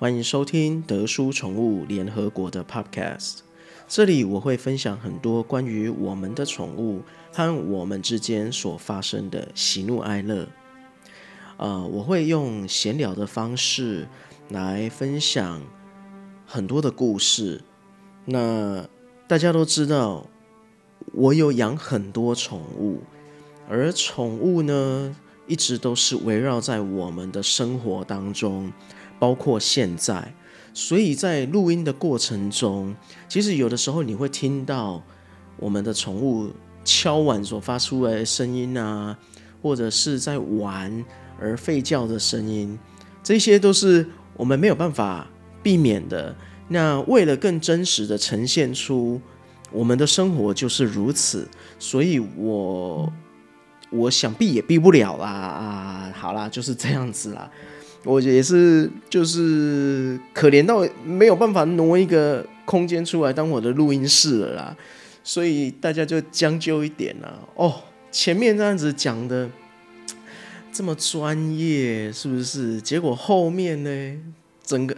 欢迎收听德叔宠物联合国的 Podcast。这里我会分享很多关于我们的宠物和我们之间所发生的喜怒哀乐。呃，我会用闲聊的方式来分享很多的故事。那大家都知道，我有养很多宠物，而宠物呢，一直都是围绕在我们的生活当中，包括现在。所以在录音的过程中，其实有的时候你会听到我们的宠物敲碗所发出的声音啊，或者是在玩而吠叫的声音，这些都是我们没有办法避免的。那为了更真实的呈现出我们的生活就是如此，所以我我想避也避不了啦啊！好啦，就是这样子啦。我也是，就是可怜到没有办法挪一个空间出来当我的录音室了啦，所以大家就将就一点啦。哦，前面这样子讲的这么专业，是不是？结果后面呢，整个，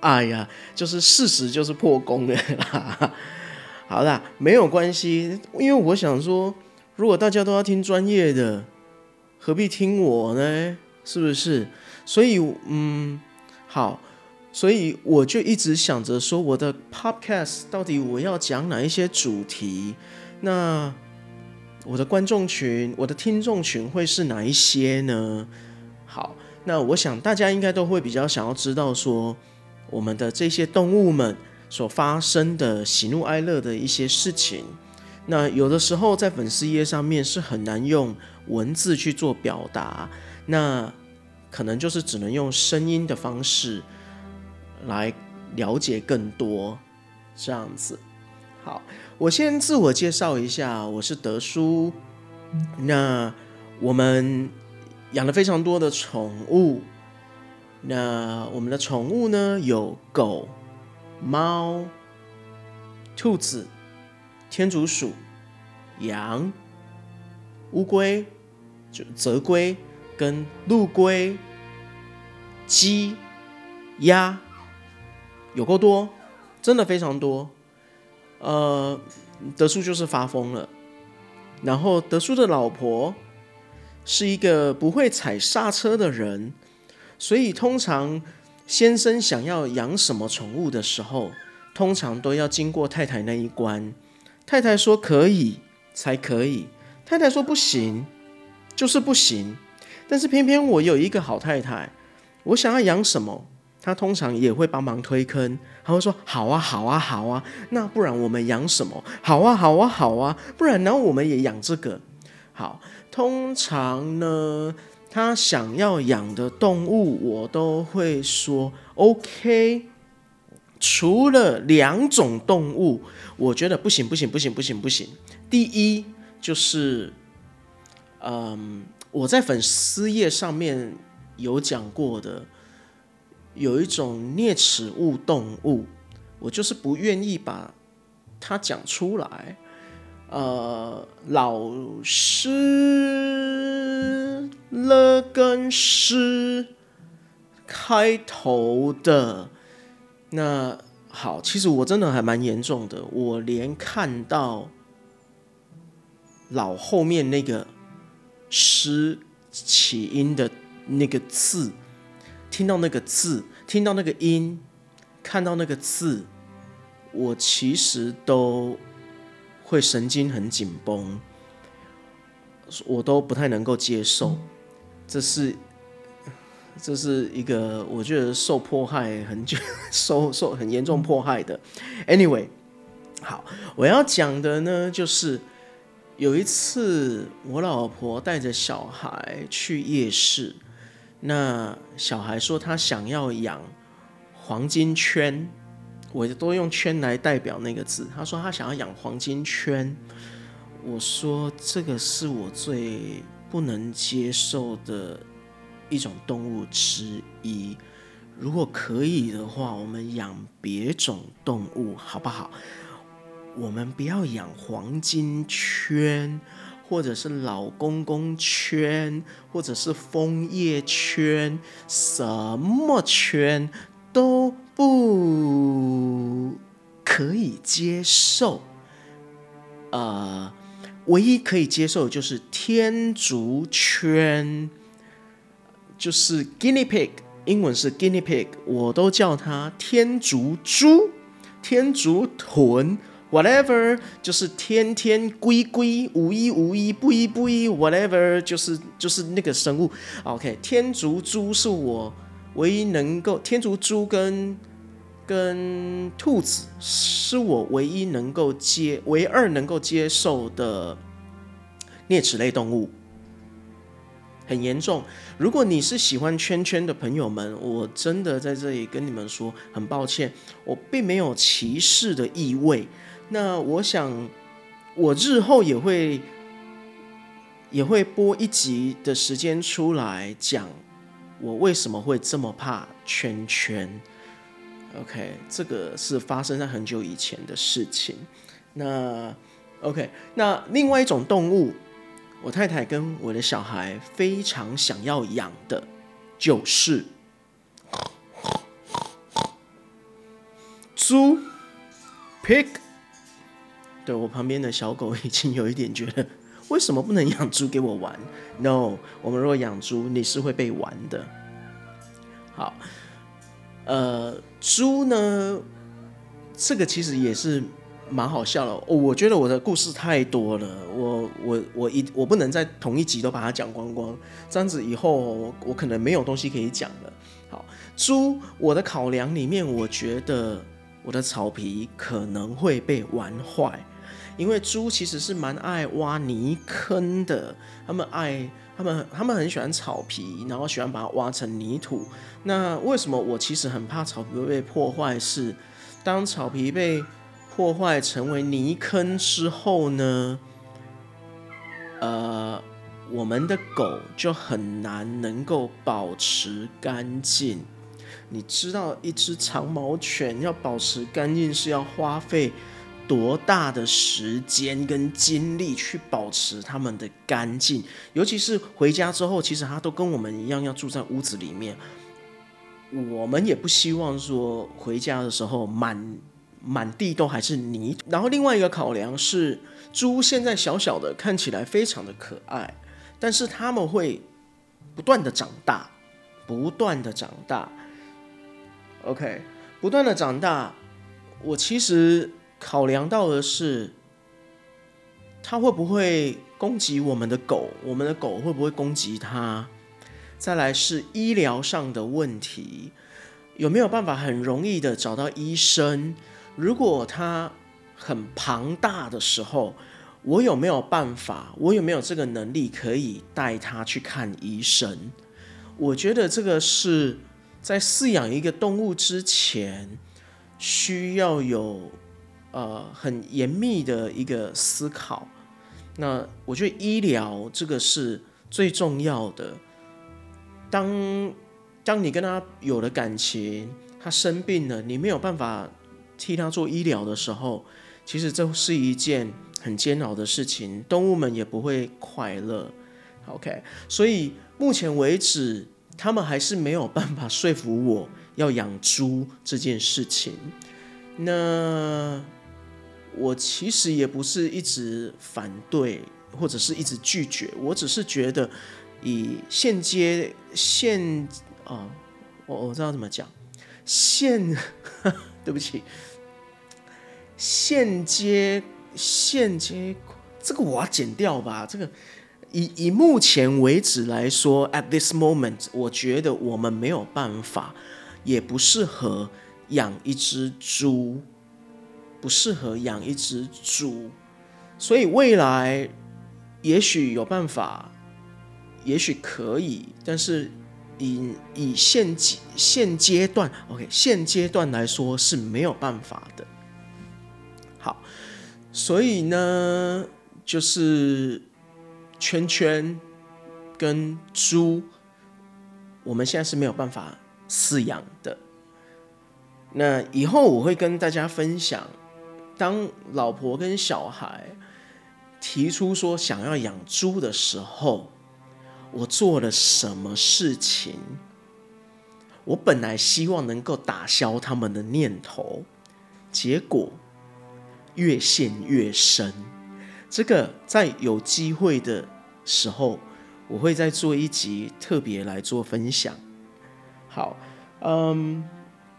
哎呀，就是事实就是破功的啦。好啦，没有关系，因为我想说，如果大家都要听专业的，何必听我呢？是不是？所以，嗯，好，所以我就一直想着说，我的 podcast 到底我要讲哪一些主题？那我的观众群、我的听众群会是哪一些呢？好，那我想大家应该都会比较想要知道说，我们的这些动物们所发生的喜怒哀乐的一些事情。那有的时候在粉丝页上面是很难用文字去做表达，那。可能就是只能用声音的方式来了解更多，这样子。好，我先自我介绍一下，我是德叔。那我们养了非常多的宠物。那我们的宠物呢，有狗、猫、兔子、天竺鼠、羊、乌龟，就泽龟跟陆龟。鸡、鸭有够多，真的非常多。呃，德叔就是发疯了。然后德叔的老婆是一个不会踩刹车的人，所以通常先生想要养什么宠物的时候，通常都要经过太太那一关。太太说可以才可以，太太说不行就是不行。但是偏偏我有一个好太太。我想要养什么，她通常也会帮忙推坑。她会说：“好啊，好啊，好啊，那不然我们养什么？好啊，好啊，好啊，不然然后我们也养这个。”好，通常呢，她想要养的动物，我都会说 OK。除了两种动物，我觉得不行，不行，不行，不行，不行。第一就是，嗯，我在粉丝页上面。有讲过的，有一种啮齿物动物，我就是不愿意把它讲出来。呃，老师了跟师开头的，那好，其实我真的还蛮严重的，我连看到老后面那个诗起音的。那个字，听到那个字，听到那个音，看到那个字，我其实都会神经很紧绷，我都不太能够接受。这是，这是一个我觉得受迫害很久，受受很严重迫害的。Anyway，好，我要讲的呢，就是有一次我老婆带着小孩去夜市。那小孩说他想要养黄金圈，我都用圈来代表那个字。他说他想要养黄金圈，我说这个是我最不能接受的一种动物之一。如果可以的话，我们养别种动物好不好？我们不要养黄金圈。或者是老公公圈，或者是枫叶圈，什么圈都不可以接受。呃，唯一可以接受就是天竺圈，就是 guinea pig，英文是 guinea pig，我都叫它天竺猪、天竺豚，whatever，就是天天龟龟，无一无一，不一不一，whatever，就是就是那个生物。OK，天竺猪是我唯一能够，天竺猪跟。跟兔子是我唯一能够接、唯二能够接受的啮齿类动物，很严重。如果你是喜欢圈圈的朋友们，我真的在这里跟你们说，很抱歉，我并没有歧视的意味。那我想，我日后也会也会播一集的时间出来讲，我为什么会这么怕圈圈。OK，这个是发生在很久以前的事情。那 OK，那另外一种动物，我太太跟我的小孩非常想要养的，就是猪 （pig）。对我旁边的小狗已经有一点觉得，为什么不能养猪给我玩？No，我们如果养猪，你是会被玩的。好。呃，猪呢，这个其实也是蛮好笑的。我觉得我的故事太多了，我我我一我不能在同一集都把它讲光光，这样子以后我可能没有东西可以讲了。好，猪，我的考量里面，我觉得我的草皮可能会被玩坏，因为猪其实是蛮爱挖泥坑的，他们爱。他们他们很喜欢草皮，然后喜欢把它挖成泥土。那为什么我其实很怕草皮会被破坏？是当草皮被破坏成为泥坑之后呢？呃，我们的狗就很难能够保持干净。你知道，一只长毛犬要保持干净是要花费。多大的时间跟精力去保持他们的干净，尤其是回家之后，其实他都跟我们一样要住在屋子里面。我们也不希望说回家的时候满满地都还是泥。然后另外一个考量是，猪现在小小的，看起来非常的可爱，但是他们会不断的长大，不断的长大。OK，不断的长大，我其实。考量到的是，它会不会攻击我们的狗？我们的狗会不会攻击它？再来是医疗上的问题，有没有办法很容易的找到医生？如果它很庞大的时候，我有没有办法？我有没有这个能力可以带它去看医生？我觉得这个是在饲养一个动物之前需要有。呃，很严密的一个思考。那我觉得医疗这个是最重要的。当当你跟他有了感情，他生病了，你没有办法替他做医疗的时候，其实这是一件很煎熬的事情，动物们也不会快乐。OK，所以目前为止，他们还是没有办法说服我要养猪这件事情。那。我其实也不是一直反对，或者是一直拒绝，我只是觉得以现阶现啊，我我知道怎么讲，现 对不起，现阶现阶这个我要剪掉吧。这个以以目前为止来说，at this moment，我觉得我们没有办法，也不适合养一只猪。不适合养一只猪，所以未来也许有办法，也许可以，但是以以现阶现阶段，OK，现阶段来说是没有办法的。好，所以呢，就是圈圈跟猪，我们现在是没有办法饲养的。那以后我会跟大家分享。当老婆跟小孩提出说想要养猪的时候，我做了什么事情？我本来希望能够打消他们的念头，结果越陷越深。这个在有机会的时候，我会再做一集特别来做分享。好，嗯，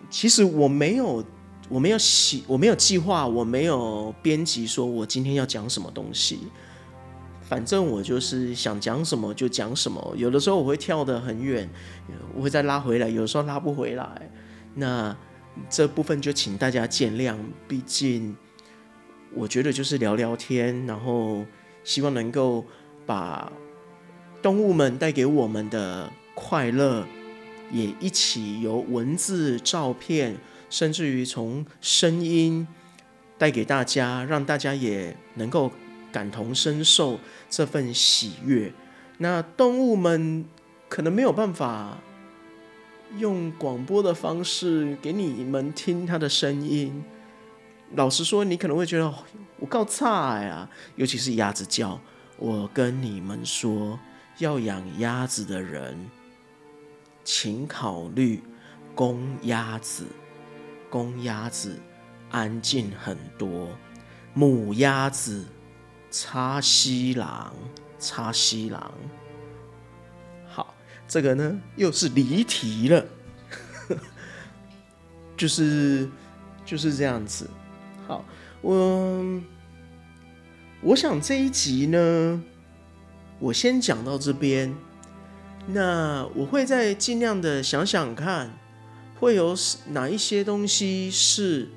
其实我没有，我没有计，我没有计划，我没有编辑，说我今天要讲什么东西。反正我就是想讲什么就讲什么，有的时候我会跳得很远，我会再拉回来，有的时候拉不回来。那这部分就请大家见谅，毕竟我觉得就是聊聊天，然后希望能够把动物们带给我们的快乐，也一起由文字、照片，甚至于从声音带给大家，让大家也能够。感同身受这份喜悦，那动物们可能没有办法用广播的方式给你们听它的声音。老实说，你可能会觉得我告差呀，尤其是鸭子叫。我跟你们说，要养鸭子的人，请考虑公鸭子。公鸭子安静很多，母鸭子。插西郎，插西郎，好，这个呢又是离题了，就是就是这样子。好，我我想这一集呢，我先讲到这边，那我会再尽量的想想看，会有哪一些东西是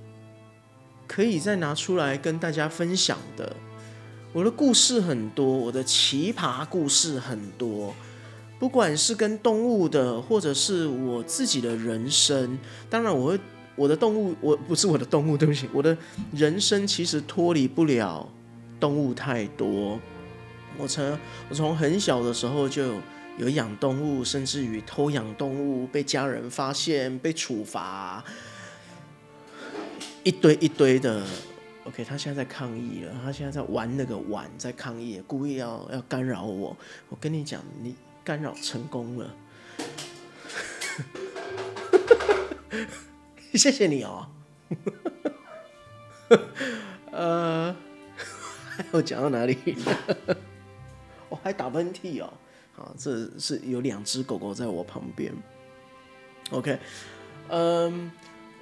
可以再拿出来跟大家分享的。我的故事很多，我的奇葩故事很多，不管是跟动物的，或者是我自己的人生。当然，我会我的动物，我不是我的动物，对不起，我的人生其实脱离不了动物太多。我从我从很小的时候就有养动物，甚至于偷养动物被家人发现被处罚，一堆一堆的。OK，他现在在抗议了。他现在在玩那个碗，在抗议，故意要要干扰我。我跟你讲，你干扰成功了。谢谢你哦。呃，我讲到哪里？我还打喷嚏哦。啊，这是有两只狗狗在我旁边。OK，嗯。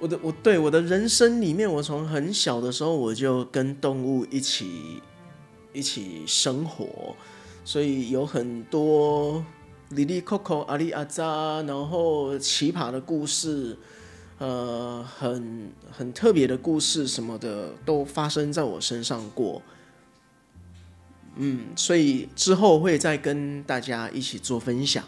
我的我对我的人生里面，我从很小的时候我就跟动物一起一起生活，所以有很多里里扣扣阿里阿扎，然后奇葩的故事，呃，很很特别的故事什么的都发生在我身上过。嗯，所以之后会再跟大家一起做分享。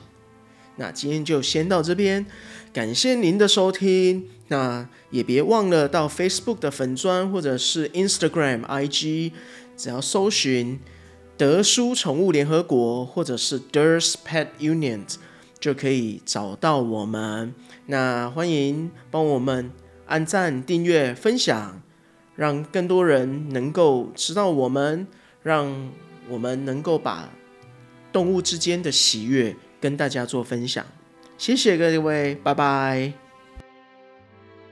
那今天就先到这边，感谢您的收听。那也别忘了到 Facebook 的粉砖或者是 Instagram、IG，只要搜寻德叔宠物联合国或者是 Ders Pet Union，就可以找到我们。那欢迎帮我们按赞、订阅、分享，让更多人能够知道我们，让我们能够把动物之间的喜悦跟大家做分享。谢谢各位，拜拜。